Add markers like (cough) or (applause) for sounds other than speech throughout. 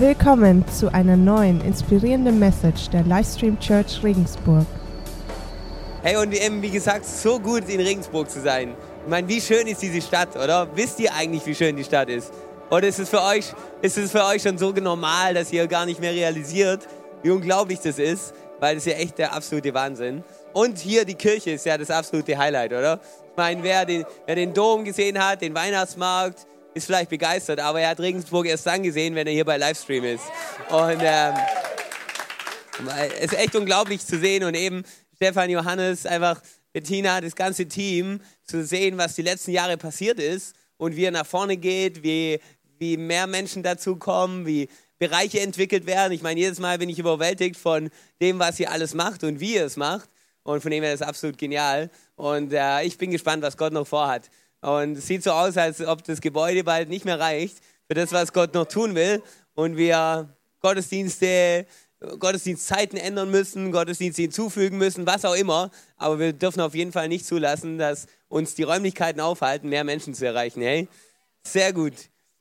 Willkommen zu einer neuen inspirierenden Message der Livestream Church Regensburg. Hey, und wie gesagt, so gut in Regensburg zu sein. Ich meine, wie schön ist diese Stadt, oder? Wisst ihr eigentlich, wie schön die Stadt ist? Oder ist es für euch, ist es für euch schon so normal, dass ihr gar nicht mehr realisiert, wie unglaublich das ist? Weil das ist ja echt der absolute Wahnsinn. Und hier die Kirche ist ja das absolute Highlight, oder? Ich meine, wer den, wer den Dom gesehen hat, den Weihnachtsmarkt, ist vielleicht begeistert, aber er hat Regensburg erst dann gesehen, wenn er hier bei Livestream ist. Und ähm, es ist echt unglaublich zu sehen und eben Stefan, Johannes, einfach Bettina, das ganze Team, zu sehen, was die letzten Jahre passiert ist und wie er nach vorne geht, wie, wie mehr Menschen dazu kommen, wie Bereiche entwickelt werden. Ich meine, jedes Mal bin ich überwältigt von dem, was ihr alles macht und wie ihr es macht. Und von dem her ist es absolut genial. Und äh, ich bin gespannt, was Gott noch vorhat. Und es sieht so aus, als ob das Gebäude bald nicht mehr reicht für das, was Gott noch tun will. Und wir Gottesdienste, Gottesdienstzeiten ändern müssen, Gottesdienste hinzufügen müssen, was auch immer. Aber wir dürfen auf jeden Fall nicht zulassen, dass uns die Räumlichkeiten aufhalten, mehr Menschen zu erreichen. Hey, sehr gut.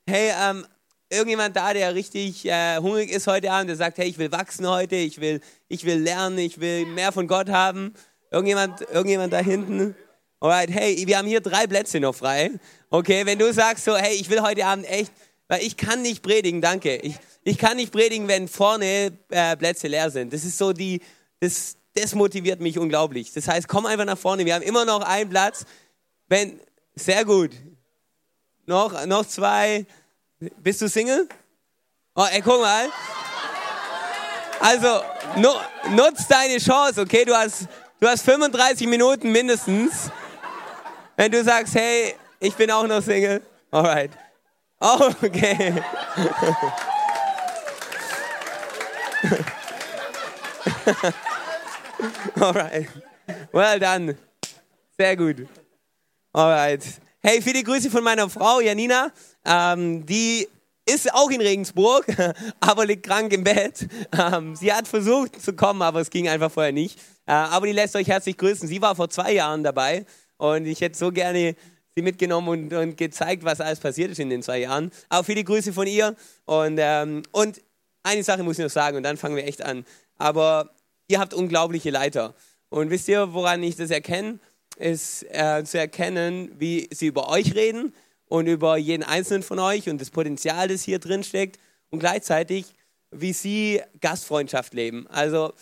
Hey, ähm, irgendjemand da, der richtig äh, hungrig ist heute Abend, der sagt, hey, ich will wachsen heute, ich will, ich will lernen, ich will mehr von Gott haben. Irgendjemand, irgendjemand da hinten? Alright, hey, wir haben hier drei Plätze noch frei. Okay, wenn du sagst so, hey, ich will heute Abend echt, weil ich kann nicht predigen, danke. Ich, ich kann nicht predigen, wenn vorne äh, Plätze leer sind. Das ist so die, das, das motiviert mich unglaublich. Das heißt, komm einfach nach vorne. Wir haben immer noch einen Platz. Wenn, sehr gut. Noch, noch zwei. Bist du Single? Oh, ey, guck mal. Also, nu, nutz deine Chance, okay? Du hast, du hast 35 Minuten mindestens. Wenn du sagst, hey, ich bin auch noch Single. Alright. Oh, okay. (laughs) Alright. Well done. Sehr gut. Alright. Hey, viele Grüße von meiner Frau Janina. Ähm, die ist auch in Regensburg, (laughs) aber liegt krank im Bett. Ähm, sie hat versucht zu kommen, aber es ging einfach vorher nicht. Äh, aber die lässt euch herzlich grüßen. Sie war vor zwei Jahren dabei und ich hätte so gerne sie mitgenommen und, und gezeigt, was alles passiert ist in den zwei Jahren. Auch viele Grüße von ihr. Und, ähm, und eine Sache muss ich noch sagen und dann fangen wir echt an. Aber ihr habt unglaubliche Leiter. Und wisst ihr, woran ich das erkenne? Ist äh, zu erkennen, wie sie über euch reden und über jeden einzelnen von euch und das Potenzial, das hier drin steckt und gleichzeitig, wie sie Gastfreundschaft leben. Also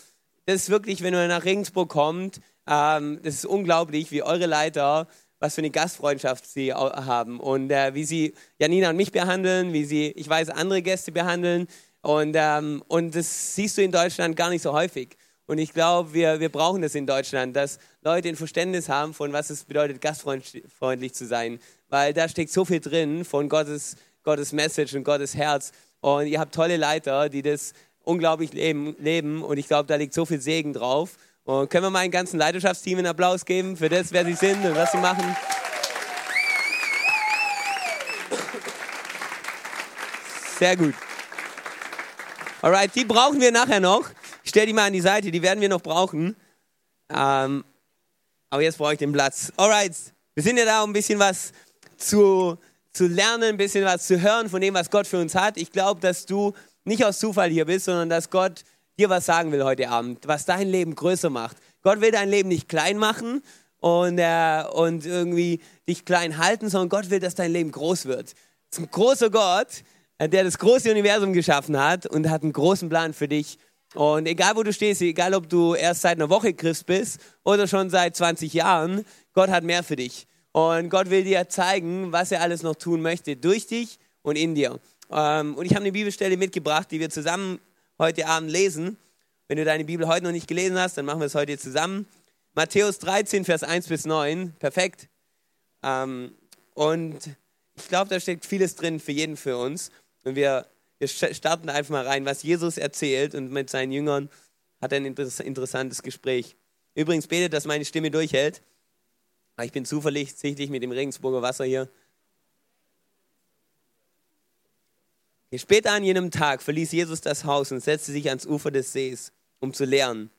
das ist wirklich, wenn ihr nach Regensburg kommt, ähm, das ist unglaublich, wie eure Leiter, was für eine Gastfreundschaft sie haben und äh, wie sie Janina und mich behandeln, wie sie, ich weiß, andere Gäste behandeln. Und, ähm, und das siehst du in Deutschland gar nicht so häufig. Und ich glaube, wir, wir brauchen das in Deutschland, dass Leute ein Verständnis haben von, was es bedeutet, gastfreundlich zu sein. Weil da steckt so viel drin von Gottes, Gottes Message und Gottes Herz. Und ihr habt tolle Leiter, die das unglaublich leben. leben. Und ich glaube, da liegt so viel Segen drauf. Und können wir mal ein ganzen Leidenschaftsteam einen Applaus geben für das, wer sie sind und was sie machen? Sehr gut. Alright, die brauchen wir nachher noch. Ich stelle die mal an die Seite, die werden wir noch brauchen. Ähm, aber jetzt brauche ich den Platz. Alright, wir sind ja da, um ein bisschen was zu, zu lernen, ein bisschen was zu hören von dem, was Gott für uns hat. Ich glaube, dass du nicht aus Zufall hier bist, sondern dass Gott dir was sagen will heute Abend, was dein Leben größer macht. Gott will dein Leben nicht klein machen und, äh, und irgendwie dich klein halten, sondern Gott will, dass dein Leben groß wird. Es ist ein großer Gott, äh, der das große Universum geschaffen hat und hat einen großen Plan für dich. Und egal wo du stehst, egal ob du erst seit einer Woche Christ bist oder schon seit 20 Jahren, Gott hat mehr für dich. Und Gott will dir zeigen, was er alles noch tun möchte, durch dich und in dir. Ähm, und ich habe eine Bibelstelle mitgebracht, die wir zusammen heute Abend lesen. Wenn du deine Bibel heute noch nicht gelesen hast, dann machen wir es heute zusammen. Matthäus 13, Vers 1 bis 9. Perfekt. Ähm, und ich glaube, da steckt vieles drin für jeden für uns. Und wir, wir starten einfach mal rein, was Jesus erzählt. Und mit seinen Jüngern hat er ein interessantes Gespräch. Übrigens betet, dass meine Stimme durchhält. Ich bin zuversichtlich mit dem Regensburger Wasser hier. Später an jenem Tag verließ Jesus das Haus und setzte sich ans Ufer des Sees, um zu lehren.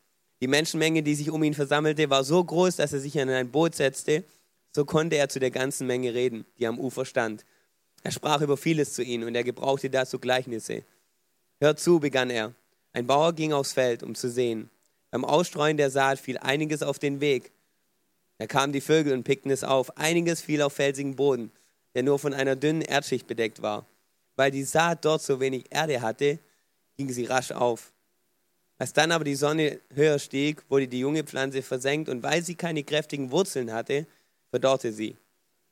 Die Menschenmenge, die sich um ihn versammelte, war so groß, dass er sich in ein Boot setzte. So konnte er zu der ganzen Menge reden, die am Ufer stand. Er sprach über vieles zu ihnen und er gebrauchte dazu Gleichnisse. Hört zu, begann er. Ein Bauer ging aufs Feld, um zu sehen. Beim Ausstreuen der Saat fiel einiges auf den Weg. Da kamen die Vögel und pickten es auf. Einiges fiel auf felsigen Boden, der nur von einer dünnen Erdschicht bedeckt war. Weil die Saat dort so wenig Erde hatte, ging sie rasch auf. Als dann aber die Sonne höher stieg, wurde die junge Pflanze versenkt und weil sie keine kräftigen Wurzeln hatte, verdorrte sie.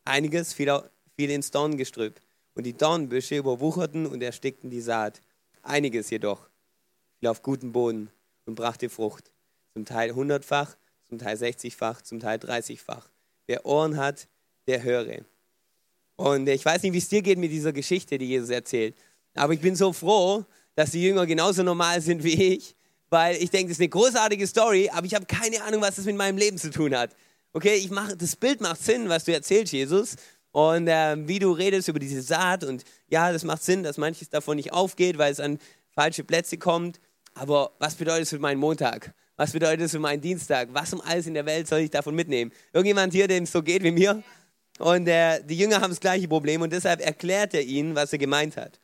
Einiges fiel, fiel ins Dorngestrüpp und die Dornbüsche überwucherten und erstickten die Saat. Einiges jedoch fiel auf guten Boden und brachte Frucht, zum Teil hundertfach, zum Teil sechzigfach, zum Teil dreißigfach. Wer Ohren hat, der höre. Und ich weiß nicht, wie es dir geht mit dieser Geschichte, die Jesus erzählt, aber ich bin so froh, dass die Jünger genauso normal sind wie ich, weil ich denke, das ist eine großartige Story, aber ich habe keine Ahnung, was das mit meinem Leben zu tun hat. Okay, ich mache, das Bild macht Sinn, was du erzählst, Jesus, und äh, wie du redest über diese Saat und ja, das macht Sinn, dass manches davon nicht aufgeht, weil es an falsche Plätze kommt. Aber was bedeutet es für meinen Montag? Was bedeutet es für meinen Dienstag? Was um alles in der Welt soll ich davon mitnehmen? Irgendjemand hier, dem es so geht wie mir? Und äh, die Jünger haben das gleiche Problem und deshalb erklärt er ihnen, was er gemeint hat.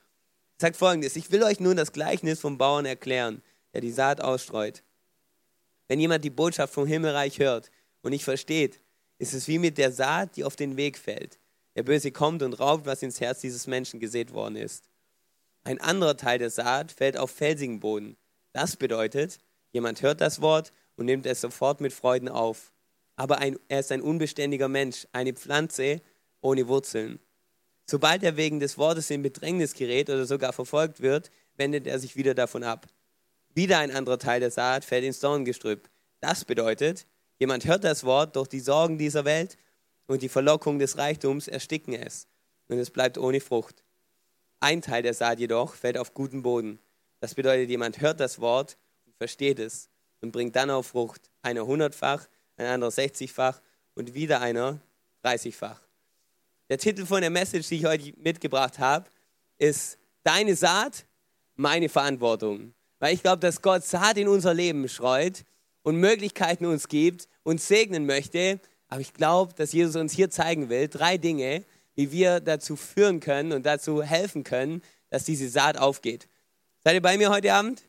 Er sagt folgendes: Ich will euch nun das Gleichnis vom Bauern erklären, der die Saat ausstreut. Wenn jemand die Botschaft vom Himmelreich hört und nicht versteht, ist es wie mit der Saat, die auf den Weg fällt. Der Böse kommt und raubt, was ins Herz dieses Menschen gesät worden ist. Ein anderer Teil der Saat fällt auf felsigen Boden. Das bedeutet, jemand hört das Wort und nimmt es sofort mit Freuden auf. Aber ein, er ist ein unbeständiger Mensch, eine Pflanze ohne Wurzeln. Sobald er wegen des Wortes in Bedrängnis gerät oder sogar verfolgt wird, wendet er sich wieder davon ab. Wieder ein anderer Teil der Saat fällt ins Dorngestrüpp. Das bedeutet, jemand hört das Wort, doch die Sorgen dieser Welt und die Verlockung des Reichtums ersticken es und es bleibt ohne Frucht. Ein Teil der Saat jedoch fällt auf guten Boden. Das bedeutet, jemand hört das Wort und versteht es und bringt dann auf Frucht. Einer hundertfach, ein anderer sechzigfach und wieder einer dreißigfach. Der Titel von der Message, die ich heute mitgebracht habe, ist Deine Saat, meine Verantwortung. Weil ich glaube, dass Gott Saat in unser Leben streut und Möglichkeiten uns gibt, uns segnen möchte, aber ich glaube, dass Jesus uns hier zeigen will, drei Dinge, wie wir dazu führen können und dazu helfen können, dass diese Saat aufgeht. Seid ihr bei mir heute Abend?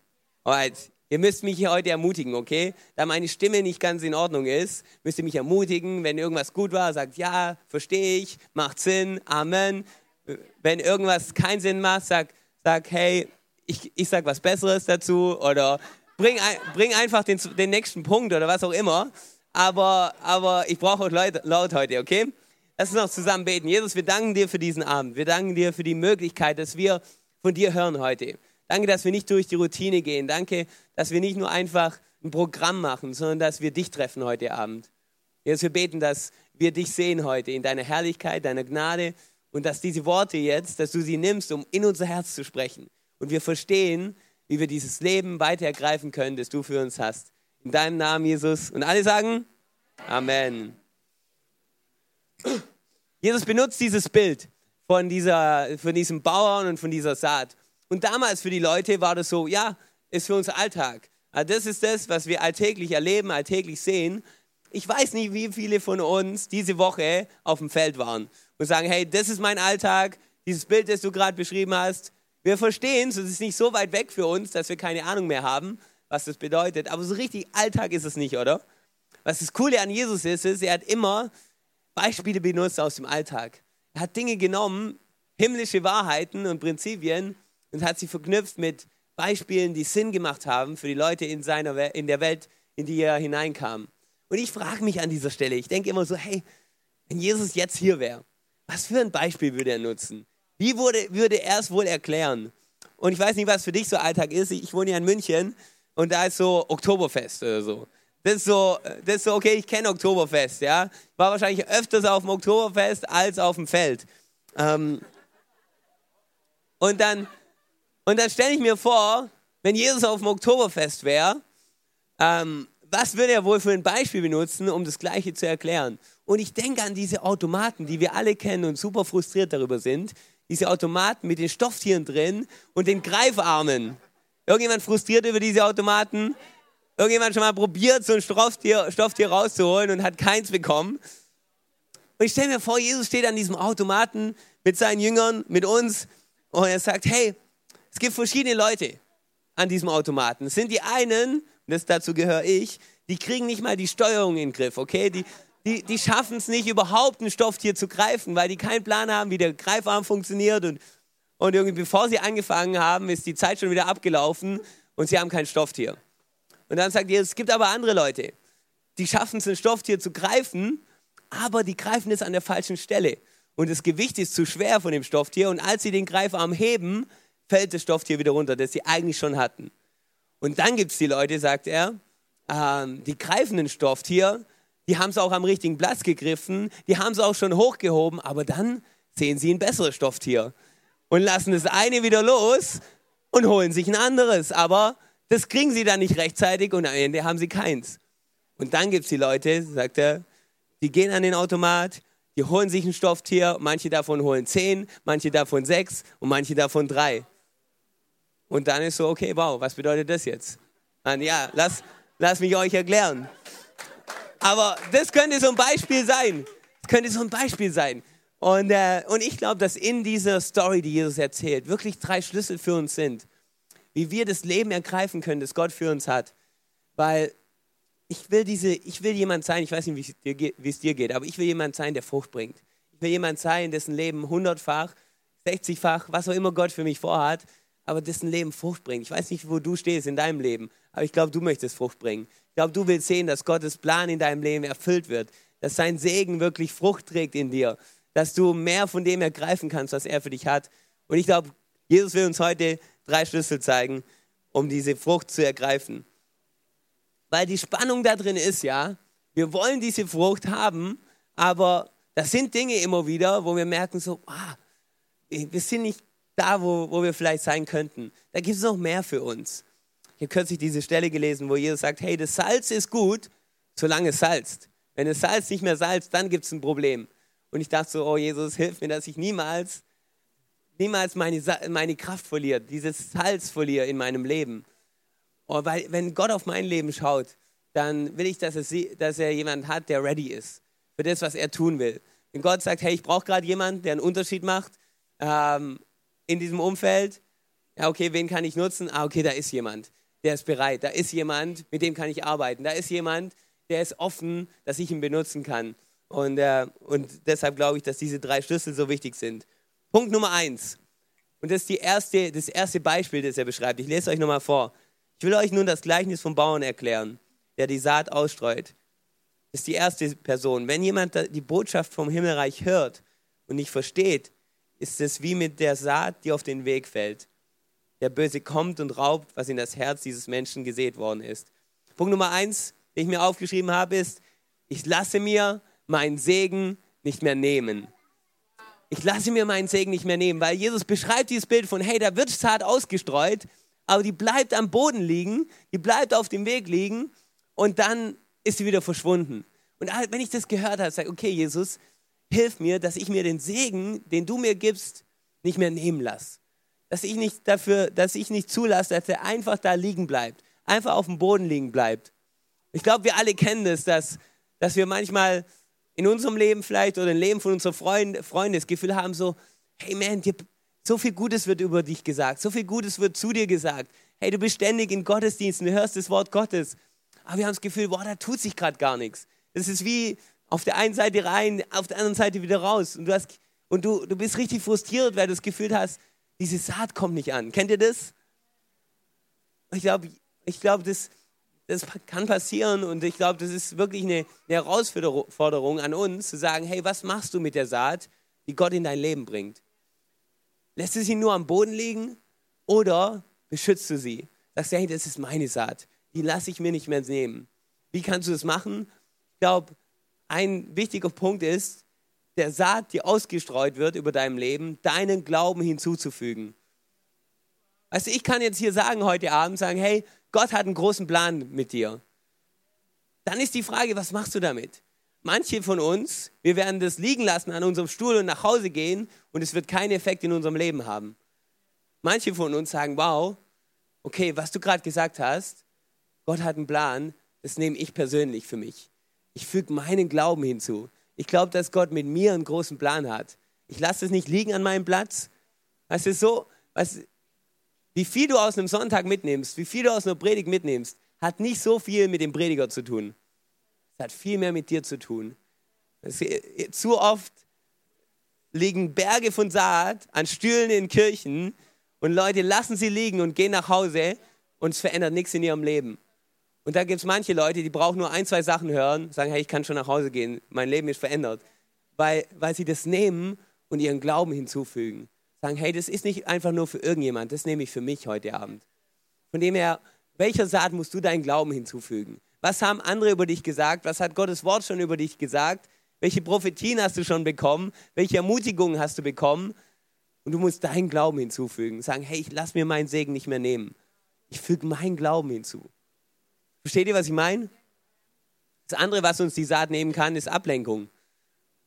Alright. Ihr müsst mich hier heute ermutigen, okay? Da meine Stimme nicht ganz in Ordnung ist, müsst ihr mich ermutigen. Wenn irgendwas gut war, sagt ja, verstehe ich, macht Sinn, Amen. Wenn irgendwas keinen Sinn macht, sag, sag hey, ich, ich sag was Besseres dazu oder bring, bring einfach den, den nächsten Punkt oder was auch immer aber, aber ich brauche euch laut, laut heute, okay? Lass uns noch zusammen beten. Jesus, wir danken dir für diesen Abend. Wir danken dir für die Möglichkeit, dass wir von dir hören heute. Danke, dass wir nicht durch die Routine gehen. Danke, dass wir nicht nur einfach ein Programm machen, sondern dass wir dich treffen heute Abend. Jesus, wir beten, dass wir dich sehen heute in deiner Herrlichkeit, deiner Gnade und dass diese Worte jetzt, dass du sie nimmst, um in unser Herz zu sprechen. Und wir verstehen, wie wir dieses Leben weiter ergreifen können, das du für uns hast. In deinem Namen, Jesus. Und alle sagen Amen. Jesus benutzt dieses Bild von, dieser, von diesem Bauern und von dieser Saat. Und damals für die Leute war das so, ja, ist für uns Alltag. Also das ist das, was wir alltäglich erleben, alltäglich sehen. Ich weiß nicht, wie viele von uns diese Woche auf dem Feld waren und sagen, hey, das ist mein Alltag, dieses Bild, das du gerade beschrieben hast. Wir verstehen es, es ist nicht so weit weg für uns, dass wir keine Ahnung mehr haben was das bedeutet. Aber so richtig Alltag ist es nicht, oder? Was das Coole an Jesus ist, ist, er hat immer Beispiele benutzt aus dem Alltag. Er hat Dinge genommen, himmlische Wahrheiten und Prinzipien und hat sie verknüpft mit Beispielen, die Sinn gemacht haben für die Leute in, seiner, in der Welt, in die er hineinkam. Und ich frage mich an dieser Stelle, ich denke immer so, hey, wenn Jesus jetzt hier wäre, was für ein Beispiel würde er nutzen? Wie würde, würde er es wohl erklären? Und ich weiß nicht, was für dich so Alltag ist. Ich wohne ja in München und da ist so Oktoberfest oder so. Das ist so, das ist so okay, ich kenne Oktoberfest, ja. War wahrscheinlich öfters auf dem Oktoberfest als auf dem Feld. Ähm, und dann, und dann stelle ich mir vor, wenn Jesus auf dem Oktoberfest wäre, ähm, was würde er wohl für ein Beispiel benutzen, um das Gleiche zu erklären? Und ich denke an diese Automaten, die wir alle kennen und super frustriert darüber sind. Diese Automaten mit den Stofftieren drin und den Greifarmen. Irgendjemand frustriert über diese Automaten? Irgendjemand schon mal probiert, so ein Stofftier, Stofftier rauszuholen und hat keins bekommen? Und ich stelle mir vor, Jesus steht an diesem Automaten mit seinen Jüngern, mit uns und er sagt, hey, es gibt verschiedene Leute an diesem Automaten. Es sind die einen, das dazu gehöre ich, die kriegen nicht mal die Steuerung in den Griff, okay? Die, die, die schaffen es nicht, überhaupt ein Stofftier zu greifen, weil die keinen Plan haben, wie der Greifarm funktioniert. Und, und irgendwie bevor sie angefangen haben, ist die Zeit schon wieder abgelaufen und sie haben kein Stofftier. Und dann sagt ihr, es gibt aber andere Leute, die schaffen es, ein Stofftier zu greifen, aber die greifen es an der falschen Stelle. Und das Gewicht ist zu schwer von dem Stofftier. Und als sie den Greifarm heben, fällt das Stofftier wieder runter, das sie eigentlich schon hatten. Und dann gibt es die Leute, sagt er, ähm, die greifen ein Stofftier, die haben es auch am richtigen Platz gegriffen, die haben es auch schon hochgehoben, aber dann sehen sie ein besseres Stofftier und lassen das eine wieder los und holen sich ein anderes. Aber das kriegen sie dann nicht rechtzeitig und am Ende haben sie keins. Und dann gibt es die Leute, sagt er, die gehen an den Automat, die holen sich ein Stofftier, manche davon holen zehn, manche davon sechs und manche davon drei. Und dann ist so, okay, wow, was bedeutet das jetzt? Und ja, lass, lass mich euch erklären. Aber das könnte so ein Beispiel sein. Das könnte so ein Beispiel sein. Und, äh, und ich glaube, dass in dieser Story, die Jesus erzählt, wirklich drei Schlüssel für uns sind, wie wir das Leben ergreifen können, das Gott für uns hat. Weil ich will, diese, ich will jemand sein, ich weiß nicht, wie es, dir, geht, aber ich will jemand sein, der Frucht bringt. Ich will jemand sein, dessen Leben hundertfach, 60-fach, was auch immer Gott für mich vorhat, aber dessen Leben Frucht bringt. Ich weiß nicht, wo du stehst in deinem Leben, aber ich glaube, du möchtest Frucht bringen. Ich glaube, du willst sehen, dass Gottes Plan in deinem Leben erfüllt wird, dass sein Segen wirklich Frucht trägt in dir, dass du mehr von dem ergreifen kannst, was er für dich hat. Und ich glaube, Jesus will uns heute drei Schlüssel zeigen, um diese Frucht zu ergreifen. Weil die Spannung da drin ist, ja, wir wollen diese Frucht haben, aber das sind Dinge immer wieder, wo wir merken so, ah, wir sind nicht da, wo, wo wir vielleicht sein könnten. Da gibt es noch mehr für uns. Ich habe kürzlich diese Stelle gelesen, wo Jesus sagt, hey, das Salz ist gut, solange es salzt. Wenn das Salz nicht mehr salzt, dann gibt es ein Problem. Und ich dachte so, oh Jesus, hilf mir, dass ich niemals, niemals meine, meine Kraft verliere, dieses Salz verliere in meinem Leben. Oh, weil wenn Gott auf mein Leben schaut, dann will ich, dass, es, dass er jemanden hat, der ready ist für das, was er tun will. Wenn Gott sagt, hey, ich brauche gerade jemanden, der einen Unterschied macht ähm, in diesem Umfeld, ja, okay, wen kann ich nutzen? Ah, okay, da ist jemand der ist bereit. Da ist jemand, mit dem kann ich arbeiten. Da ist jemand, der ist offen, dass ich ihn benutzen kann. Und, äh, und deshalb glaube ich, dass diese drei Schlüssel so wichtig sind. Punkt Nummer eins. Und das ist die erste, das erste Beispiel, das er beschreibt. Ich lese euch nochmal vor. Ich will euch nun das Gleichnis vom Bauern erklären, der die Saat ausstreut. Das ist die erste Person. Wenn jemand die Botschaft vom Himmelreich hört und nicht versteht, ist es wie mit der Saat, die auf den Weg fällt der Böse kommt und raubt, was in das Herz dieses Menschen gesät worden ist. Punkt Nummer eins, den ich mir aufgeschrieben habe, ist, ich lasse mir meinen Segen nicht mehr nehmen. Ich lasse mir meinen Segen nicht mehr nehmen, weil Jesus beschreibt dieses Bild von, hey, da wird Saat ausgestreut, aber die bleibt am Boden liegen, die bleibt auf dem Weg liegen und dann ist sie wieder verschwunden. Und wenn ich das gehört habe, sage ich, okay, Jesus, hilf mir, dass ich mir den Segen, den du mir gibst, nicht mehr nehmen lasse dass ich nicht dafür, dass ich nicht zulasse, dass er einfach da liegen bleibt, einfach auf dem Boden liegen bleibt. Ich glaube, wir alle kennen das, dass, dass wir manchmal in unserem Leben vielleicht oder im Leben von unseren Freunden, Freunden das Gefühl haben, so, hey man, dir, so viel Gutes wird über dich gesagt, so viel Gutes wird zu dir gesagt. Hey, du bist ständig in Gottesdiensten, du hörst das Wort Gottes. Aber wir haben das Gefühl, boah, da tut sich gerade gar nichts. Das ist wie auf der einen Seite rein, auf der anderen Seite wieder raus. Und du, hast, und du, du bist richtig frustriert, weil du das Gefühl hast, diese Saat kommt nicht an. Kennt ihr das? Ich glaube, ich glaub, das, das kann passieren und ich glaube, das ist wirklich eine, eine Herausforderung an uns, zu sagen, hey, was machst du mit der Saat, die Gott in dein Leben bringt? Lässt du sie nur am Boden liegen oder beschützt du sie? Sagst du, hey, das ist meine Saat, die lasse ich mir nicht mehr nehmen. Wie kannst du das machen? Ich glaube, ein wichtiger Punkt ist, der Saat, die ausgestreut wird über deinem Leben, deinen Glauben hinzuzufügen. Also ich kann jetzt hier sagen heute Abend, sagen, hey, Gott hat einen großen Plan mit dir. Dann ist die Frage, was machst du damit? Manche von uns, wir werden das liegen lassen an unserem Stuhl und nach Hause gehen und es wird keinen Effekt in unserem Leben haben. Manche von uns sagen, wow, okay, was du gerade gesagt hast, Gott hat einen Plan, das nehme ich persönlich für mich. Ich füge meinen Glauben hinzu. Ich glaube, dass Gott mit mir einen großen Plan hat. Ich lasse es nicht liegen an meinem Platz. Weißt du, so, weißt, Wie viel du aus einem Sonntag mitnimmst, wie viel du aus einer Predigt mitnimmst, hat nicht so viel mit dem Prediger zu tun. Es hat viel mehr mit dir zu tun. Zu oft liegen Berge von Saat an Stühlen in Kirchen und Leute lassen sie liegen und gehen nach Hause und es verändert nichts in ihrem Leben. Und da gibt es manche Leute, die brauchen nur ein, zwei Sachen hören, sagen, hey, ich kann schon nach Hause gehen, mein Leben ist verändert. Weil, weil sie das nehmen und ihren Glauben hinzufügen. Sagen, hey, das ist nicht einfach nur für irgendjemand, das nehme ich für mich heute Abend. Von dem her, welcher Saat musst du deinen Glauben hinzufügen? Was haben andere über dich gesagt? Was hat Gottes Wort schon über dich gesagt? Welche Prophetien hast du schon bekommen? Welche Ermutigungen hast du bekommen? Und du musst deinen Glauben hinzufügen. Sagen, hey, ich lass mir meinen Segen nicht mehr nehmen. Ich füge meinen Glauben hinzu. Versteht ihr, was ich meine? Das andere, was uns die Saat nehmen kann, ist Ablenkung.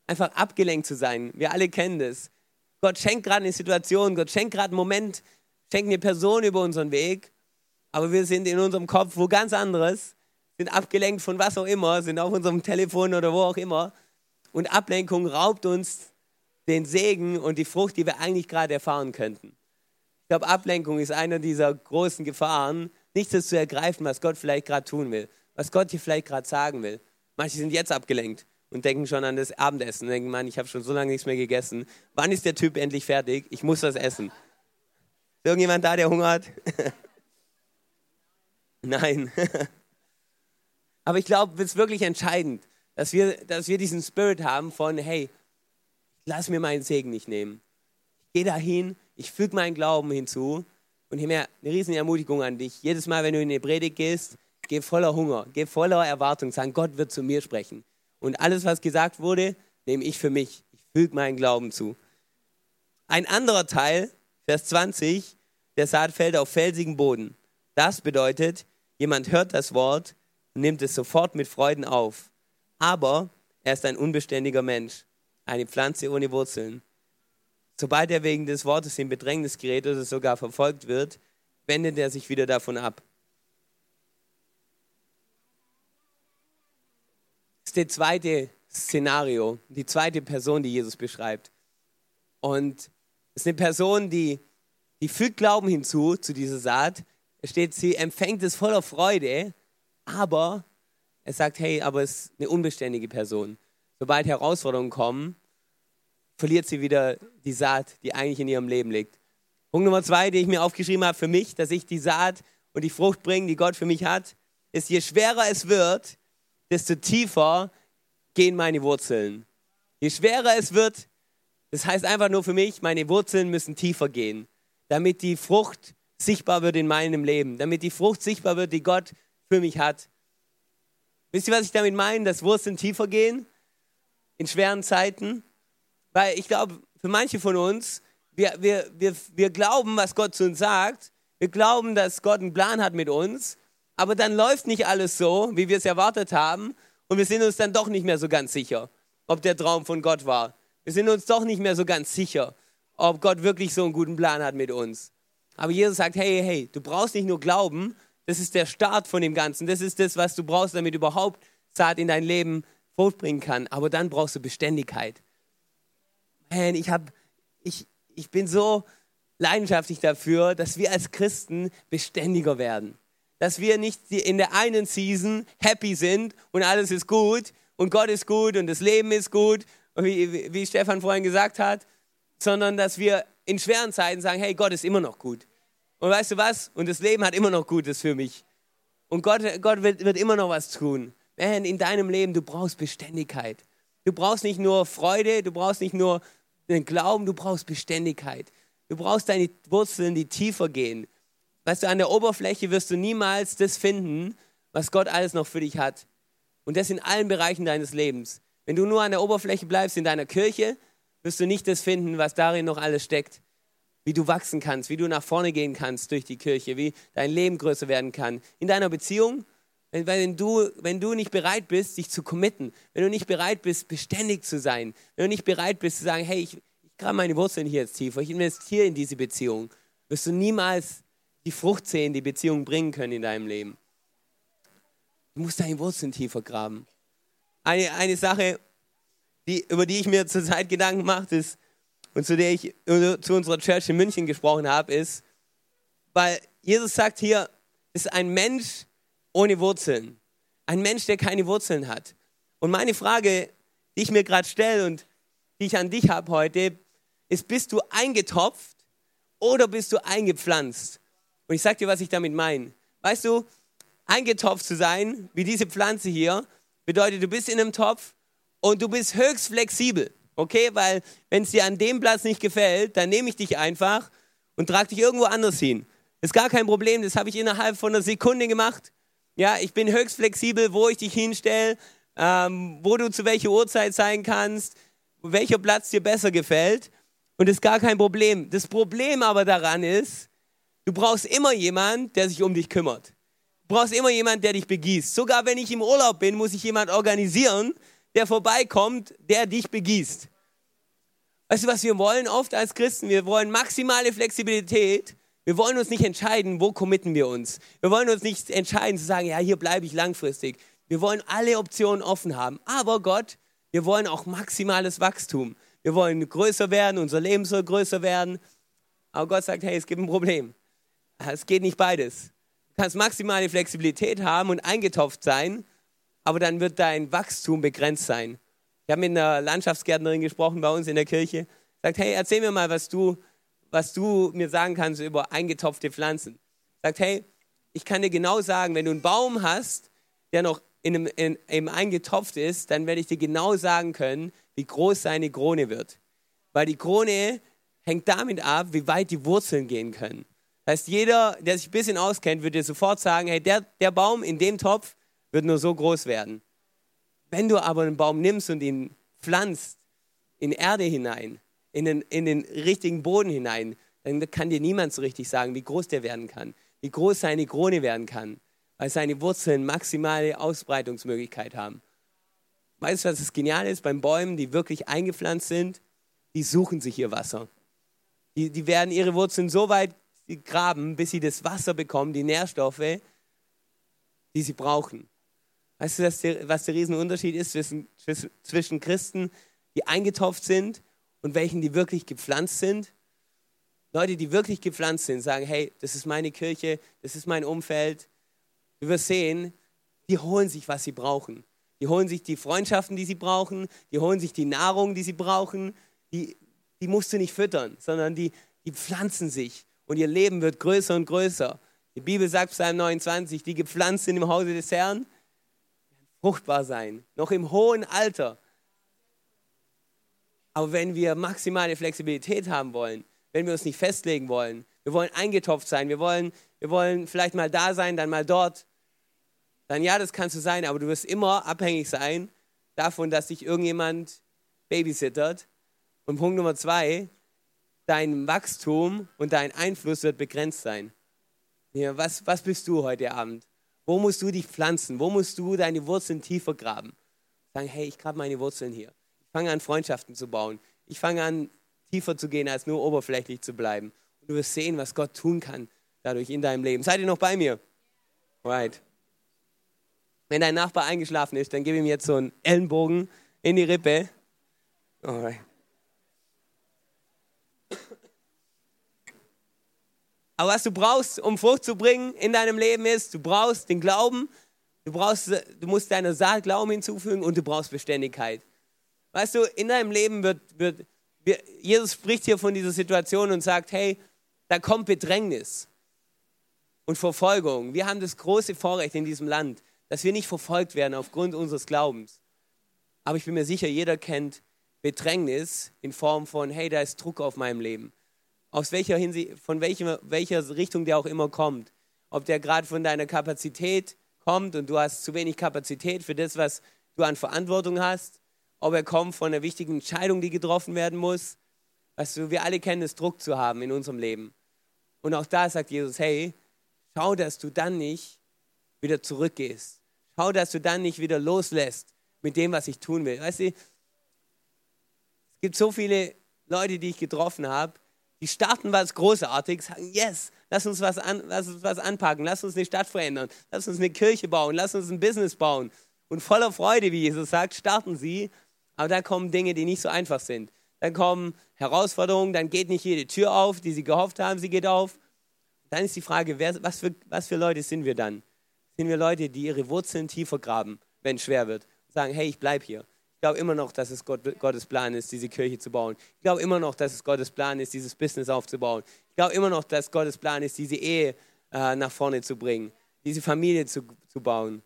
Einfach abgelenkt zu sein. Wir alle kennen das. Gott schenkt gerade eine Situation, Gott schenkt gerade einen Moment, schenkt eine Person über unseren Weg, aber wir sind in unserem Kopf wo ganz anderes, sind abgelenkt von was auch immer, sind auf unserem Telefon oder wo auch immer und Ablenkung raubt uns den Segen und die Frucht, die wir eigentlich gerade erfahren könnten. Ich glaube, Ablenkung ist einer dieser großen Gefahren, nichts zu ergreifen, was Gott vielleicht gerade tun will, was Gott dir vielleicht gerade sagen will. Manche sind jetzt abgelenkt und denken schon an das Abendessen, denken, Mann, ich habe schon so lange nichts mehr gegessen. Wann ist der Typ endlich fertig? Ich muss was essen. Ist irgendjemand da, der Hunger hat? (laughs) Nein. (laughs) Aber ich glaube, es ist wirklich entscheidend, dass wir, dass wir diesen Spirit haben von, hey, lass mir meinen Segen nicht nehmen. Ich gehe dahin, ich füge meinen Glauben hinzu und hier mehr eine riesen Ermutigung an dich. Jedes Mal, wenn du in eine Predigt gehst, geh voller Hunger, geh voller Erwartung, sagen, Gott wird zu mir sprechen. Und alles, was gesagt wurde, nehme ich für mich. Ich füge meinen Glauben zu. Ein anderer Teil, Vers 20, der Saat fällt auf felsigen Boden. Das bedeutet, jemand hört das Wort und nimmt es sofort mit Freuden auf aber er ist ein unbeständiger Mensch, eine Pflanze ohne Wurzeln. Sobald er wegen des Wortes in Bedrängnis gerät oder sogar verfolgt wird, wendet er sich wieder davon ab. Das ist das zweite Szenario, die zweite Person, die Jesus beschreibt. Und es ist eine Person, die, die fügt Glauben hinzu zu dieser Saat. Es steht, sie empfängt es voller Freude, aber er sagt, hey, aber es ist eine unbeständige Person. Sobald Herausforderungen kommen, verliert sie wieder die Saat, die eigentlich in ihrem Leben liegt. Punkt Nummer zwei, den ich mir aufgeschrieben habe für mich, dass ich die Saat und die Frucht bringe, die Gott für mich hat, ist, je schwerer es wird, desto tiefer gehen meine Wurzeln. Je schwerer es wird, das heißt einfach nur für mich, meine Wurzeln müssen tiefer gehen, damit die Frucht sichtbar wird in meinem Leben, damit die Frucht sichtbar wird, die Gott für mich hat. Wisst ihr, was ich damit meine? Dass Wurzeln tiefer gehen in schweren Zeiten? Weil ich glaube, für manche von uns, wir, wir, wir, wir glauben, was Gott zu uns sagt. Wir glauben, dass Gott einen Plan hat mit uns. Aber dann läuft nicht alles so, wie wir es erwartet haben. Und wir sind uns dann doch nicht mehr so ganz sicher, ob der Traum von Gott war. Wir sind uns doch nicht mehr so ganz sicher, ob Gott wirklich so einen guten Plan hat mit uns. Aber Jesus sagt, hey, hey, du brauchst nicht nur glauben, das ist der Start von dem Ganzen. Das ist das, was du brauchst, damit überhaupt Saat in dein Leben fortbringen kann. Aber dann brauchst du Beständigkeit. Man, ich, hab, ich, ich bin so leidenschaftlich dafür, dass wir als Christen beständiger werden. Dass wir nicht in der einen Season happy sind und alles ist gut und Gott ist gut und das Leben ist gut, wie, wie Stefan vorhin gesagt hat, sondern dass wir in schweren Zeiten sagen, hey, Gott ist immer noch gut. Und weißt du was? Und das Leben hat immer noch Gutes für mich. Und Gott, Gott wird, wird immer noch was tun. Man, in deinem Leben, du brauchst Beständigkeit. Du brauchst nicht nur Freude, du brauchst nicht nur den Glauben, du brauchst Beständigkeit. Du brauchst deine Wurzeln, die tiefer gehen. Weißt du, an der Oberfläche wirst du niemals das finden, was Gott alles noch für dich hat. Und das in allen Bereichen deines Lebens. Wenn du nur an der Oberfläche bleibst in deiner Kirche, wirst du nicht das finden, was darin noch alles steckt wie du wachsen kannst, wie du nach vorne gehen kannst durch die Kirche, wie dein Leben größer werden kann. In deiner Beziehung, wenn du, wenn du nicht bereit bist, dich zu committen, wenn du nicht bereit bist, beständig zu sein, wenn du nicht bereit bist zu sagen, hey, ich, ich grabe meine Wurzeln hier jetzt tiefer, ich investiere in diese Beziehung, wirst du niemals die Frucht sehen, die Beziehungen bringen können in deinem Leben. Du musst deine Wurzeln tiefer graben. Eine, eine Sache, die, über die ich mir zurzeit Gedanken mache, ist, und zu der ich zu unserer Church in München gesprochen habe, ist, Weil Jesus sagt hier, ist ein Mensch ohne Wurzeln. Ein Mensch, der keine Wurzeln hat. Und meine Frage, die ich mir gerade stelle und die ich an dich habe heute, ist, bist du eingetopft oder bist du eingepflanzt? Und ich sage dir, was ich damit meine. Weißt du, eingetopft zu sein, wie diese Pflanze hier, bedeutet, du bist in einem Topf und du bist höchst flexibel. Okay, weil wenn es dir an dem Platz nicht gefällt, dann nehme ich dich einfach und trage dich irgendwo anders hin. Ist gar kein Problem, das habe ich innerhalb von einer Sekunde gemacht. Ja, ich bin höchst flexibel, wo ich dich hinstelle, ähm, wo du zu welcher Uhrzeit sein kannst, welcher Platz dir besser gefällt. Und das ist gar kein Problem. Das Problem aber daran ist, du brauchst immer jemanden, der sich um dich kümmert. Du brauchst immer jemanden, der dich begießt. Sogar wenn ich im Urlaub bin, muss ich jemanden organisieren, der vorbeikommt, der dich begießt. Weißt du, was wir wollen oft als Christen? Wir wollen maximale Flexibilität. Wir wollen uns nicht entscheiden, wo committen wir uns. Wir wollen uns nicht entscheiden zu sagen, ja, hier bleibe ich langfristig. Wir wollen alle Optionen offen haben. Aber Gott, wir wollen auch maximales Wachstum. Wir wollen größer werden, unser Leben soll größer werden. Aber Gott sagt, hey, es gibt ein Problem. Es geht nicht beides. Du kannst maximale Flexibilität haben und eingetopft sein, aber dann wird dein Wachstum begrenzt sein. Ich habe mit einer Landschaftsgärtnerin gesprochen bei uns in der Kirche. Sagt, hey, erzähl mir mal, was du, was du mir sagen kannst über eingetopfte Pflanzen. Sagt, hey, ich kann dir genau sagen, wenn du einen Baum hast, der noch in einem, in, in eingetopft ist, dann werde ich dir genau sagen können, wie groß seine Krone wird. Weil die Krone hängt damit ab, wie weit die Wurzeln gehen können. Das heißt, jeder, der sich ein bisschen auskennt, würde dir sofort sagen, hey, der, der Baum in dem Topf wird nur so groß werden. Wenn du aber einen Baum nimmst und ihn pflanzt in Erde hinein, in den, in den richtigen Boden hinein, dann kann dir niemand so richtig sagen, wie groß der werden kann, wie groß seine Krone werden kann, weil seine Wurzeln maximale Ausbreitungsmöglichkeit haben. Weißt du, was das Geniale ist beim Bäumen, die wirklich eingepflanzt sind? Die suchen sich ihr Wasser. Die, die werden ihre Wurzeln so weit graben, bis sie das Wasser bekommen, die Nährstoffe, die sie brauchen. Weißt du, der, was der Riesenunterschied ist zwischen, zwischen Christen, die eingetopft sind und welchen, die wirklich gepflanzt sind? Leute, die wirklich gepflanzt sind, sagen, hey, das ist meine Kirche, das ist mein Umfeld. Du wirst sehen, die holen sich, was sie brauchen. Die holen sich die Freundschaften, die sie brauchen, die holen sich die Nahrung, die sie brauchen. Die, die musst du nicht füttern, sondern die, die pflanzen sich und ihr Leben wird größer und größer. Die Bibel sagt Psalm 29, die gepflanzt sind im Hause des Herrn, fruchtbar sein, noch im hohen Alter. Aber wenn wir maximale Flexibilität haben wollen, wenn wir uns nicht festlegen wollen, wir wollen eingetopft sein, wir wollen, wir wollen vielleicht mal da sein, dann mal dort, dann ja, das kannst du sein, aber du wirst immer abhängig sein davon, dass dich irgendjemand babysittert. Und Punkt Nummer zwei, dein Wachstum und dein Einfluss wird begrenzt sein. Ja, was, was bist du heute Abend? Wo musst du dich pflanzen? Wo musst du deine Wurzeln tiefer graben? Sagen, hey, ich grabe meine Wurzeln hier. Ich fange an, Freundschaften zu bauen. Ich fange an, tiefer zu gehen, als nur oberflächlich zu bleiben. Und du wirst sehen, was Gott tun kann dadurch in deinem Leben. Seid ihr noch bei mir? Right. Wenn dein Nachbar eingeschlafen ist, dann gib ihm jetzt so einen Ellenbogen in die Rippe. Alright. Aber was du brauchst, um Frucht zu bringen in deinem Leben ist, du brauchst den Glauben, du, brauchst, du musst deiner Saat Glauben hinzufügen und du brauchst Beständigkeit. Weißt du, in deinem Leben wird, wird, Jesus spricht hier von dieser Situation und sagt, hey, da kommt Bedrängnis und Verfolgung. Wir haben das große Vorrecht in diesem Land, dass wir nicht verfolgt werden aufgrund unseres Glaubens. Aber ich bin mir sicher, jeder kennt Bedrängnis in Form von, hey, da ist Druck auf meinem Leben aus welcher Hinsicht, von welcher, welcher Richtung der auch immer kommt. Ob der gerade von deiner Kapazität kommt und du hast zu wenig Kapazität für das, was du an Verantwortung hast. Ob er kommt von einer wichtigen Entscheidung, die getroffen werden muss. Weißt du, wir alle kennen es, Druck zu haben in unserem Leben. Und auch da sagt Jesus, hey, schau, dass du dann nicht wieder zurückgehst. Schau, dass du dann nicht wieder loslässt mit dem, was ich tun will. Weißt du, es gibt so viele Leute, die ich getroffen habe, die starten was Großartiges, sagen, yes, lass uns was, an, lass uns was anpacken, lass uns eine Stadt verändern, lass uns eine Kirche bauen, lass uns ein Business bauen. Und voller Freude, wie Jesus sagt, starten sie. Aber da kommen Dinge, die nicht so einfach sind. Dann kommen Herausforderungen, dann geht nicht jede Tür auf, die sie gehofft haben, sie geht auf. dann ist die Frage, wer, was, für, was für Leute sind wir dann? Sind wir Leute, die ihre Wurzeln tiefer graben, wenn es schwer wird? Sagen, hey, ich bleibe hier. Ich glaube immer noch, dass es Gott, Gottes Plan ist, diese Kirche zu bauen. Ich glaube immer noch, dass es Gottes Plan ist, dieses Business aufzubauen. Ich glaube immer noch, dass Gottes Plan ist, diese Ehe äh, nach vorne zu bringen, diese Familie zu, zu bauen.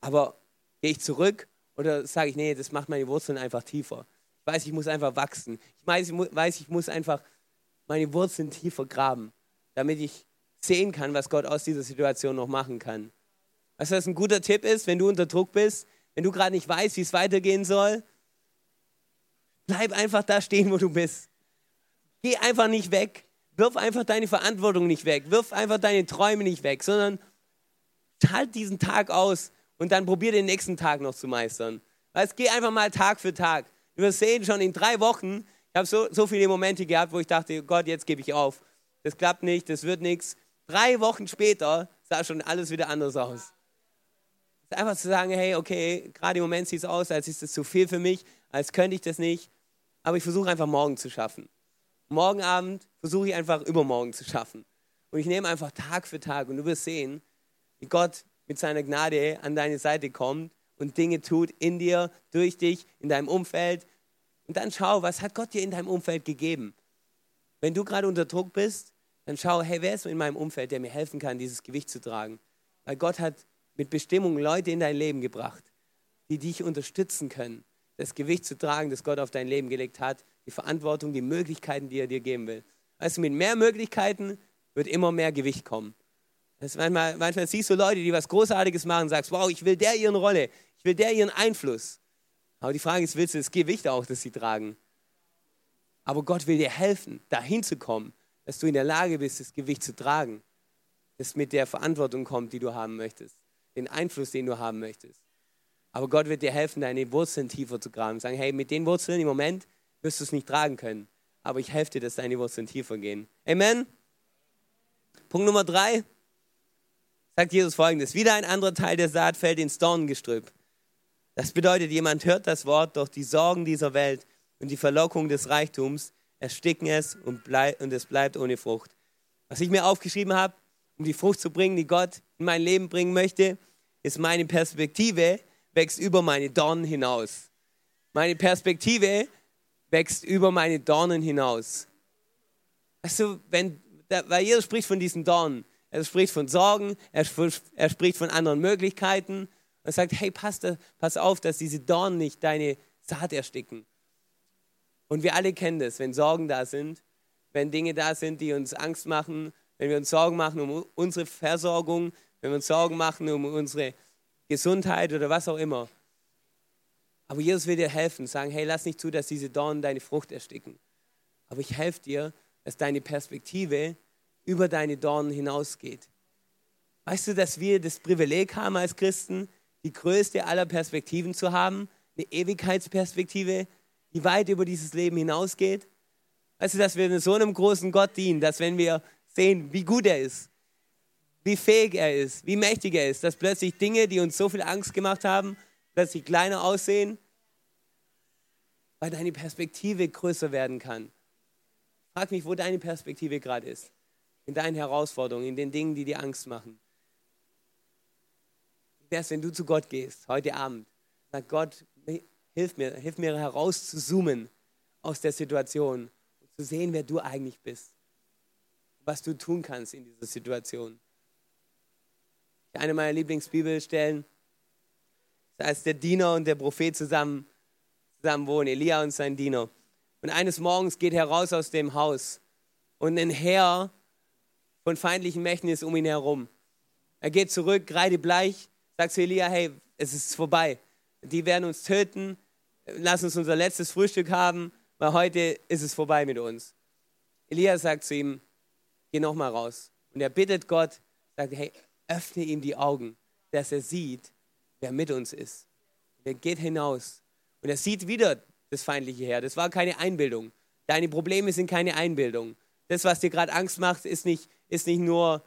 Aber gehe ich zurück oder sage ich, nee, das macht meine Wurzeln einfach tiefer. Ich weiß, ich muss einfach wachsen. Ich weiß, ich muss einfach meine Wurzeln tiefer graben, damit ich sehen kann, was Gott aus dieser Situation noch machen kann. Was das ein guter Tipp ist, wenn du unter Druck bist, wenn du gerade nicht weißt, wie es weitergehen soll, bleib einfach da stehen, wo du bist. Geh einfach nicht weg. Wirf einfach deine Verantwortung nicht weg. Wirf einfach deine Träume nicht weg, sondern halt diesen Tag aus und dann probier den nächsten Tag noch zu meistern. Weil es geht einfach mal Tag für Tag. Du wirst sehen, schon in drei Wochen, ich habe so, so viele Momente gehabt, wo ich dachte, Gott, jetzt gebe ich auf. Das klappt nicht, das wird nichts. Drei Wochen später sah schon alles wieder anders aus. Einfach zu sagen, hey, okay, gerade im Moment sieht es aus, als ist das zu viel für mich, als könnte ich das nicht. Aber ich versuche einfach morgen zu schaffen. Morgen Abend versuche ich einfach übermorgen zu schaffen. Und ich nehme einfach Tag für Tag und du wirst sehen, wie Gott mit seiner Gnade an deine Seite kommt und Dinge tut in dir, durch dich, in deinem Umfeld. Und dann schau, was hat Gott dir in deinem Umfeld gegeben? Wenn du gerade unter Druck bist, dann schau, hey, wer ist in meinem Umfeld, der mir helfen kann, dieses Gewicht zu tragen? Weil Gott hat mit Bestimmung Leute in dein Leben gebracht, die dich unterstützen können, das Gewicht zu tragen, das Gott auf dein Leben gelegt hat, die Verantwortung, die Möglichkeiten, die er dir geben will. Weißt du, mit mehr Möglichkeiten wird immer mehr Gewicht kommen. Das manchmal, manchmal siehst du Leute, die was Großartiges machen, sagst, wow, ich will der ihren Rolle, ich will der ihren Einfluss. Aber die Frage ist, willst du das Gewicht auch, das sie tragen? Aber Gott will dir helfen, dahin zu kommen, dass du in der Lage bist, das Gewicht zu tragen, das mit der Verantwortung kommt, die du haben möchtest, den Einfluss, den du haben möchtest. Aber Gott wird dir helfen, deine Wurzeln tiefer zu graben. Sagen, hey, mit den Wurzeln im Moment wirst du es nicht tragen können. Aber ich helfe dir, dass deine Wurzeln tiefer gehen. Amen. Punkt Nummer drei sagt Jesus folgendes: Wieder ein anderer Teil der Saat fällt ins Dornengestrüpp. Das bedeutet, jemand hört das Wort, doch die Sorgen dieser Welt und die Verlockung des Reichtums ersticken es und, bleib, und es bleibt ohne Frucht. Was ich mir aufgeschrieben habe, um die Frucht zu bringen, die Gott in mein Leben bringen möchte, ist meine Perspektive wächst über meine Dornen hinaus. Meine Perspektive wächst über meine Dornen hinaus. Also, wenn, weil Jesus spricht von diesen Dornen. Er spricht von Sorgen, er, er spricht von anderen Möglichkeiten. Er sagt, hey, pass, pass auf, dass diese Dornen nicht deine Saat ersticken. Und wir alle kennen das, wenn Sorgen da sind, wenn Dinge da sind, die uns Angst machen, wenn wir uns Sorgen machen um unsere Versorgung, wenn wir uns Sorgen machen um unsere Gesundheit oder was auch immer. Aber Jesus will dir helfen, sagen, hey, lass nicht zu, dass diese Dornen deine Frucht ersticken. Aber ich helfe dir, dass deine Perspektive über deine Dornen hinausgeht. Weißt du, dass wir das Privileg haben als Christen, die größte aller Perspektiven zu haben, eine Ewigkeitsperspektive, die weit über dieses Leben hinausgeht? Weißt du, dass wir so einem großen Gott dienen, dass wenn wir sehen, wie gut er ist, wie fähig er ist, wie mächtig er ist, dass plötzlich Dinge, die uns so viel Angst gemacht haben, plötzlich kleiner aussehen, weil deine Perspektive größer werden kann. Frag mich, wo deine Perspektive gerade ist. In deinen Herausforderungen, in den Dingen, die dir Angst machen. Wär's, wenn du zu Gott gehst, heute Abend? Sag Gott, hilf mir, hilf mir herauszuzoomen aus der Situation und zu sehen, wer du eigentlich bist. Was du tun kannst in dieser Situation. Eine meiner Lieblingsbibelstellen als der Diener und der Prophet zusammen, zusammen wohnen, Elia und sein Diener. Und eines Morgens geht er raus aus dem Haus und ein Heer von feindlichen Mächten ist um ihn herum. Er geht zurück, kreidebleich, sagt zu Elia, hey, es ist vorbei. Die werden uns töten, lass uns unser letztes Frühstück haben, weil heute ist es vorbei mit uns. Elia sagt zu ihm, geh nochmal raus. Und er bittet Gott, sagt, hey, öffne ihm die Augen, dass er sieht, wer mit uns ist. er geht hinaus und er sieht wieder das feindliche Heer. Das war keine Einbildung. Deine Probleme sind keine Einbildung. Das, was dir gerade Angst macht, ist nicht, ist, nicht nur,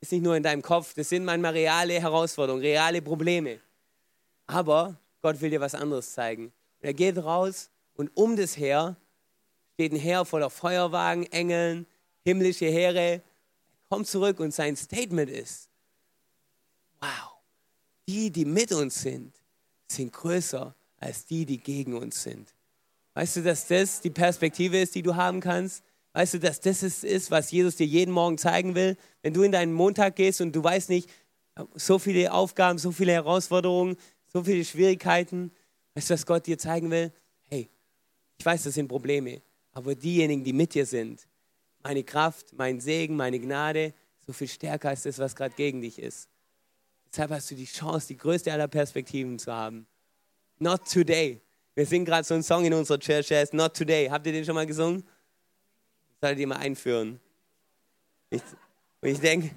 ist nicht nur in deinem Kopf. Das sind manchmal reale Herausforderungen, reale Probleme. Aber Gott will dir was anderes zeigen. Und er geht raus und um das Heer steht ein Heer voller Feuerwagen, Engeln, himmlische Heere. Er kommt zurück und sein Statement ist, wow, die, die mit uns sind, sind größer als die, die gegen uns sind. Weißt du, dass das die Perspektive ist, die du haben kannst? Weißt du, dass das ist, was Jesus dir jeden Morgen zeigen will? Wenn du in deinen Montag gehst und du weißt nicht, so viele Aufgaben, so viele Herausforderungen, so viele Schwierigkeiten, weißt du, was Gott dir zeigen will? Hey, ich weiß, das sind Probleme, aber diejenigen, die mit dir sind, meine Kraft, mein Segen, meine Gnade, so viel stärker als das, was gerade gegen dich ist. Deshalb hast du die Chance, die größte aller Perspektiven zu haben. Not today. Wir singen gerade so einen Song in unserer Church, der heißt Not Today. Habt ihr den schon mal gesungen? Solltet ihr mal einführen. Ich, und ich denke,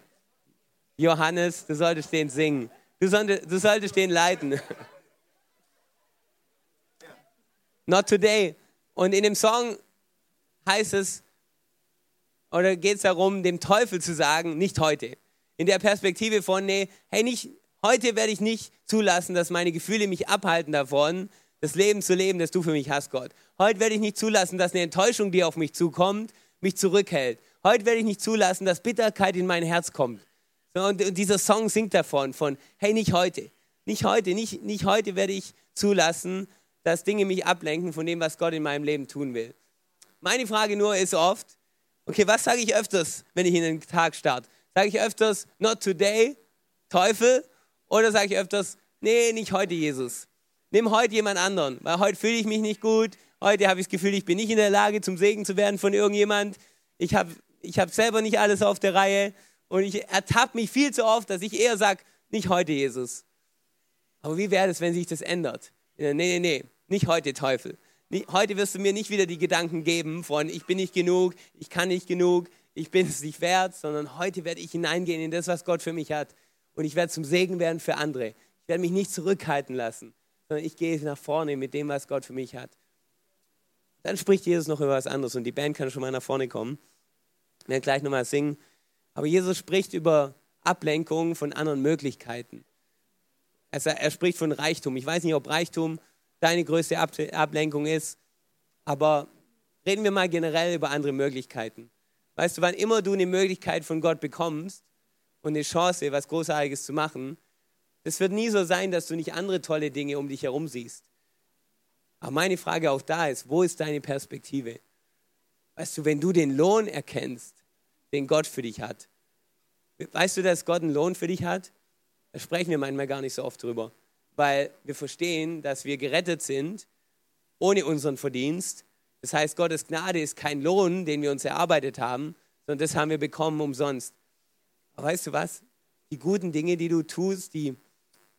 Johannes, du solltest den singen. Du, solltest, du solltest den leiten. (laughs) Not today. Und in dem Song heißt es, oder geht es darum, dem Teufel zu sagen, nicht heute. In der Perspektive von, nee, hey, nicht, heute werde ich nicht zulassen, dass meine Gefühle mich abhalten davon, das Leben zu leben, das du für mich hast, Gott. Heute werde ich nicht zulassen, dass eine Enttäuschung, die auf mich zukommt, mich zurückhält. Heute werde ich nicht zulassen, dass Bitterkeit in mein Herz kommt. Und dieser Song singt davon, von, hey, nicht heute. Nicht heute, nicht, nicht heute werde ich zulassen, dass Dinge mich ablenken von dem, was Gott in meinem Leben tun will. Meine Frage nur ist oft, okay, was sage ich öfters, wenn ich in den Tag starte? Sage ich öfters, not today, Teufel? Oder sage ich öfters, nee, nicht heute, Jesus. Nimm heute jemand anderen, weil heute fühle ich mich nicht gut, Heute habe ich das Gefühl, ich bin nicht in der Lage, zum Segen zu werden von irgendjemand. Ich habe ich hab selber nicht alles auf der Reihe. Und ich ertappe mich viel zu oft, dass ich eher sage, nicht heute, Jesus. Aber wie wäre es, wenn sich das ändert? Nee, nee, nee, nicht heute, Teufel. Heute wirst du mir nicht wieder die Gedanken geben von, ich bin nicht genug, ich kann nicht genug, ich bin es nicht wert, sondern heute werde ich hineingehen in das, was Gott für mich hat. Und ich werde zum Segen werden für andere. Ich werde mich nicht zurückhalten lassen, sondern ich gehe nach vorne mit dem, was Gott für mich hat. Dann spricht Jesus noch über was anderes und die Band kann schon mal nach vorne kommen. Wir werden gleich nochmal singen. Aber Jesus spricht über Ablenkung von anderen Möglichkeiten. Also er spricht von Reichtum. Ich weiß nicht, ob Reichtum deine größte Ablenkung ist, aber reden wir mal generell über andere Möglichkeiten. Weißt du, wann immer du eine Möglichkeit von Gott bekommst und eine Chance, was Großartiges zu machen, es wird nie so sein, dass du nicht andere tolle Dinge um dich herum siehst. Aber meine Frage auch da ist, wo ist deine Perspektive? Weißt du, wenn du den Lohn erkennst, den Gott für dich hat, weißt du, dass Gott einen Lohn für dich hat? Da sprechen wir manchmal gar nicht so oft drüber, weil wir verstehen, dass wir gerettet sind ohne unseren Verdienst. Das heißt, Gottes Gnade ist kein Lohn, den wir uns erarbeitet haben, sondern das haben wir bekommen umsonst. Aber weißt du was? Die guten Dinge, die du tust, die,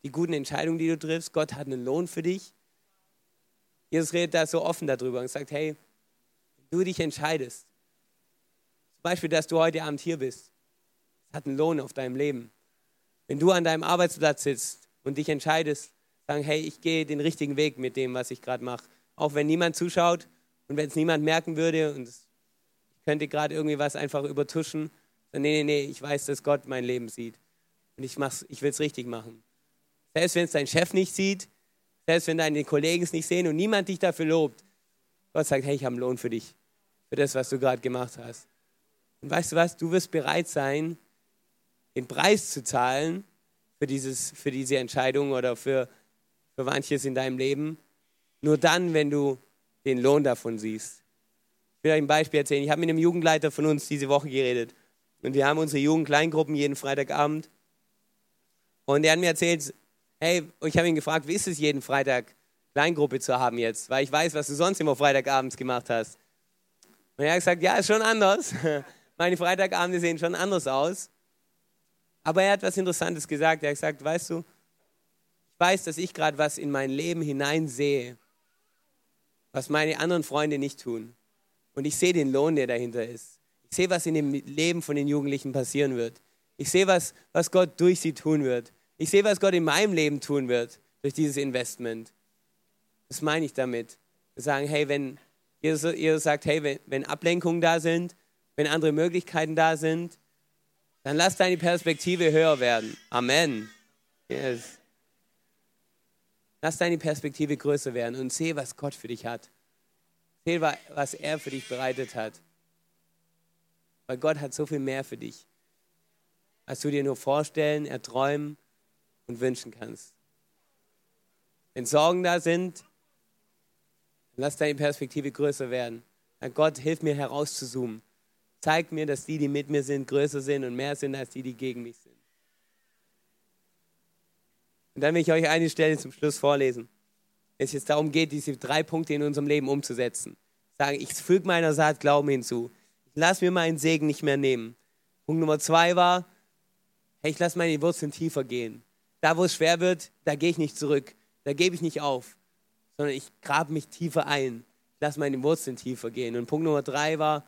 die guten Entscheidungen, die du triffst, Gott hat einen Lohn für dich Jesus redet da so offen darüber und sagt, hey, wenn du dich entscheidest, zum Beispiel, dass du heute Abend hier bist, das hat einen Lohn auf deinem Leben. Wenn du an deinem Arbeitsplatz sitzt und dich entscheidest, sagen, hey, ich gehe den richtigen Weg mit dem, was ich gerade mache. Auch wenn niemand zuschaut und wenn es niemand merken würde und ich könnte gerade irgendwie was einfach übertuschen, dann nee, nee, nee, ich weiß, dass Gott mein Leben sieht. Und ich, ich will es richtig machen. Selbst wenn es dein Chef nicht sieht, selbst wenn deine Kollegen es nicht sehen und niemand dich dafür lobt. Gott sagt, hey, ich habe einen Lohn für dich, für das, was du gerade gemacht hast. Und weißt du was, du wirst bereit sein, den Preis zu zahlen für, dieses, für diese Entscheidung oder für, für manches in deinem Leben. Nur dann, wenn du den Lohn davon siehst. Ich will euch ein Beispiel erzählen. Ich habe mit einem Jugendleiter von uns diese Woche geredet. Und wir haben unsere Jugendkleingruppen jeden Freitagabend. Und er hat mir erzählt, hey, ich habe ihn gefragt, wie ist es jeden Freitag Kleingruppe zu haben jetzt? Weil ich weiß, was du sonst immer Freitagabends gemacht hast. Und er hat gesagt, ja, ist schon anders. (laughs) Meine Freitagabende sehen schon anders aus. Aber er hat was Interessantes gesagt. Er hat gesagt, weißt du, ich weiß, dass ich gerade was in mein Leben hineinsehe, was meine anderen Freunde nicht tun. Und ich sehe den Lohn, der dahinter ist. Ich sehe, was in dem Leben von den Jugendlichen passieren wird. Ich sehe, was, was Gott durch sie tun wird. Ich sehe, was Gott in meinem Leben tun wird durch dieses Investment. Das meine ich damit. Wir sagen, hey, wenn Jesus, sagt, hey, wenn Ablenkungen da sind, wenn andere Möglichkeiten da sind, dann lass deine Perspektive höher werden. Amen. Yes. Lass deine Perspektive größer werden und sehe, was Gott für dich hat. Sehe, was er für dich bereitet hat. Weil Gott hat so viel mehr für dich. als du dir nur vorstellen, erträumen und wünschen kannst. Wenn Sorgen da sind, lass deine Perspektive größer werden. Gott, hilf mir herauszuzoomen. Zeig mir, dass die, die mit mir sind, größer sind und mehr sind als die, die gegen mich sind. Und dann will ich euch eine Stelle zum Schluss vorlesen. Es jetzt darum geht, diese drei Punkte in unserem Leben umzusetzen. Sagen, ich füge meiner Saat Glauben hinzu. Ich lasse mir meinen Segen nicht mehr nehmen. Punkt Nummer zwei war, hey, ich lasse meine Wurzeln tiefer gehen. Da, wo es schwer wird, da gehe ich nicht zurück. Da gebe ich nicht auf, sondern ich grabe mich tiefer ein. Ich lasse meine Wurzeln tiefer gehen. Und Punkt Nummer drei war,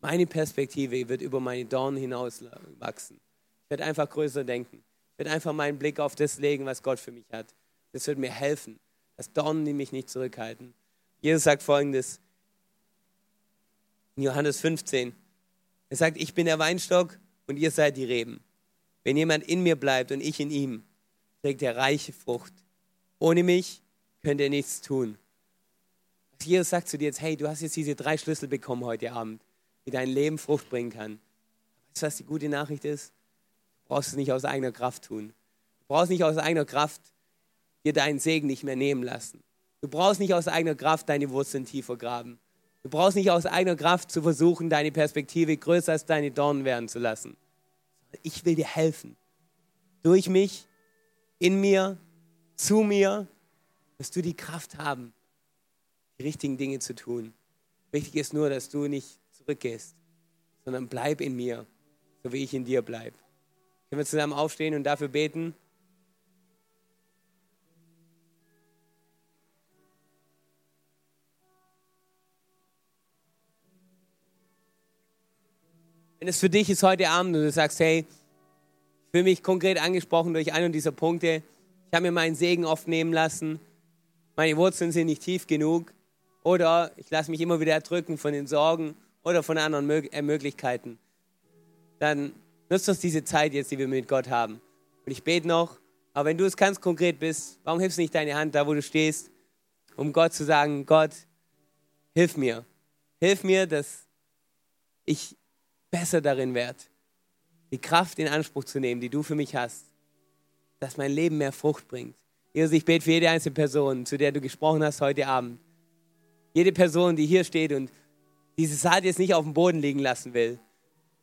meine Perspektive wird über meine Dornen hinaus wachsen. Ich werde einfach größer denken. Ich werde einfach meinen Blick auf das legen, was Gott für mich hat. Das wird mir helfen, dass Dornen die mich nicht zurückhalten. Jesus sagt folgendes in Johannes 15. Er sagt, ich bin der Weinstock und ihr seid die Reben. Wenn jemand in mir bleibt und ich in ihm, trägt er reiche Frucht. Ohne mich könnt ihr nichts tun. Jesus sagt zu dir jetzt, hey, du hast jetzt diese drei Schlüssel bekommen heute Abend, wie dein Leben Frucht bringen kann. Weißt du, was die gute Nachricht ist? Du brauchst es nicht aus eigener Kraft tun. Du brauchst nicht aus eigener Kraft dir deinen Segen nicht mehr nehmen lassen. Du brauchst nicht aus eigener Kraft deine Wurzeln tiefer graben. Du brauchst nicht aus eigener Kraft zu versuchen, deine Perspektive größer als deine Dornen werden zu lassen. Ich will dir helfen. Durch mich, in mir, zu mir, wirst du die Kraft haben, die richtigen Dinge zu tun. Wichtig ist nur, dass du nicht zurückgehst, sondern bleib in mir, so wie ich in dir bleibe. Können wir zusammen aufstehen und dafür beten? Wenn es für dich ist heute Abend und du sagst, hey, fühle mich konkret angesprochen durch einen dieser Punkte, ich habe mir meinen Segen oft nehmen lassen, meine Wurzeln sind nicht tief genug. Oder ich lasse mich immer wieder erdrücken von den Sorgen oder von anderen äh, Möglichkeiten, dann nutzt uns diese Zeit jetzt, die wir mit Gott haben. Und ich bete noch, aber wenn du es ganz konkret bist, warum hilfst du nicht deine Hand da, wo du stehst, um Gott zu sagen, Gott, hilf mir. Hilf mir, dass ich besser darin werde, die Kraft in Anspruch zu nehmen, die du für mich hast, dass mein Leben mehr Frucht bringt. Jesus, ich bete für jede einzelne Person, zu der du gesprochen hast heute Abend. Jede Person, die hier steht und diese Saat jetzt nicht auf dem Boden liegen lassen will,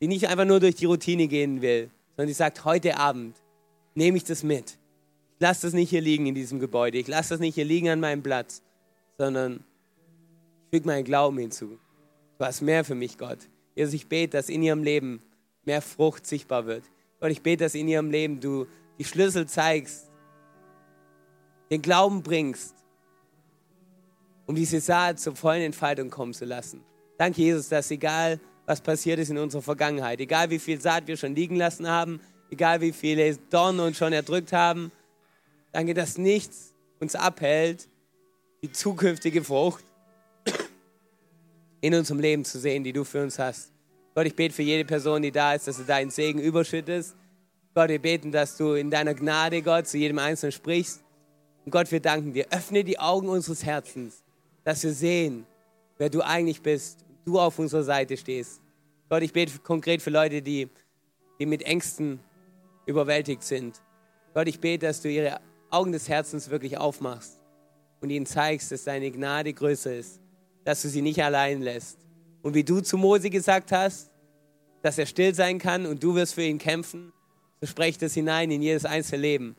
die nicht einfach nur durch die Routine gehen will, sondern die sagt, heute Abend nehme ich das mit. Ich lasse das nicht hier liegen in diesem Gebäude. Ich lasse das nicht hier liegen an meinem Platz, sondern ich füge meinen Glauben hinzu. Du hast mehr für mich, Gott. Jesus, ich bete, dass in ihrem Leben mehr Frucht sichtbar wird. Gott, ich bete, dass in ihrem Leben du die Schlüssel zeigst, den Glauben bringst, um diese Saat zur vollen Entfaltung kommen zu lassen. Danke, Jesus, dass egal, was passiert ist in unserer Vergangenheit, egal wie viel Saat wir schon liegen lassen haben, egal wie viele Dornen uns schon erdrückt haben, danke, dass nichts uns abhält, die zukünftige Frucht in unserem Leben zu sehen, die du für uns hast. Gott, ich bete für jede Person, die da ist, dass du deinen Segen überschüttest. Gott, wir beten, dass du in deiner Gnade, Gott, zu jedem Einzelnen sprichst. Und Gott, wir danken dir. Öffne die Augen unseres Herzens, dass wir sehen, wer du eigentlich bist. Du auf unserer Seite stehst. Gott, ich bete konkret für Leute, die, die mit Ängsten überwältigt sind. Gott, ich bete, dass du ihre Augen des Herzens wirklich aufmachst und ihnen zeigst, dass deine Gnade größer ist dass du sie nicht allein lässt. Und wie du zu Mose gesagt hast, dass er still sein kann und du wirst für ihn kämpfen, so sprecht es hinein in jedes einzelne Leben.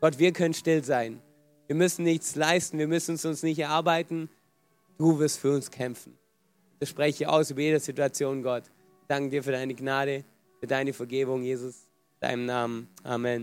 Gott, wir können still sein. Wir müssen nichts leisten, wir müssen es uns nicht erarbeiten. Du wirst für uns kämpfen. Das spreche ich aus über jede Situation, Gott. Ich danke dir für deine Gnade, für deine Vergebung, Jesus. In deinem Namen. Amen.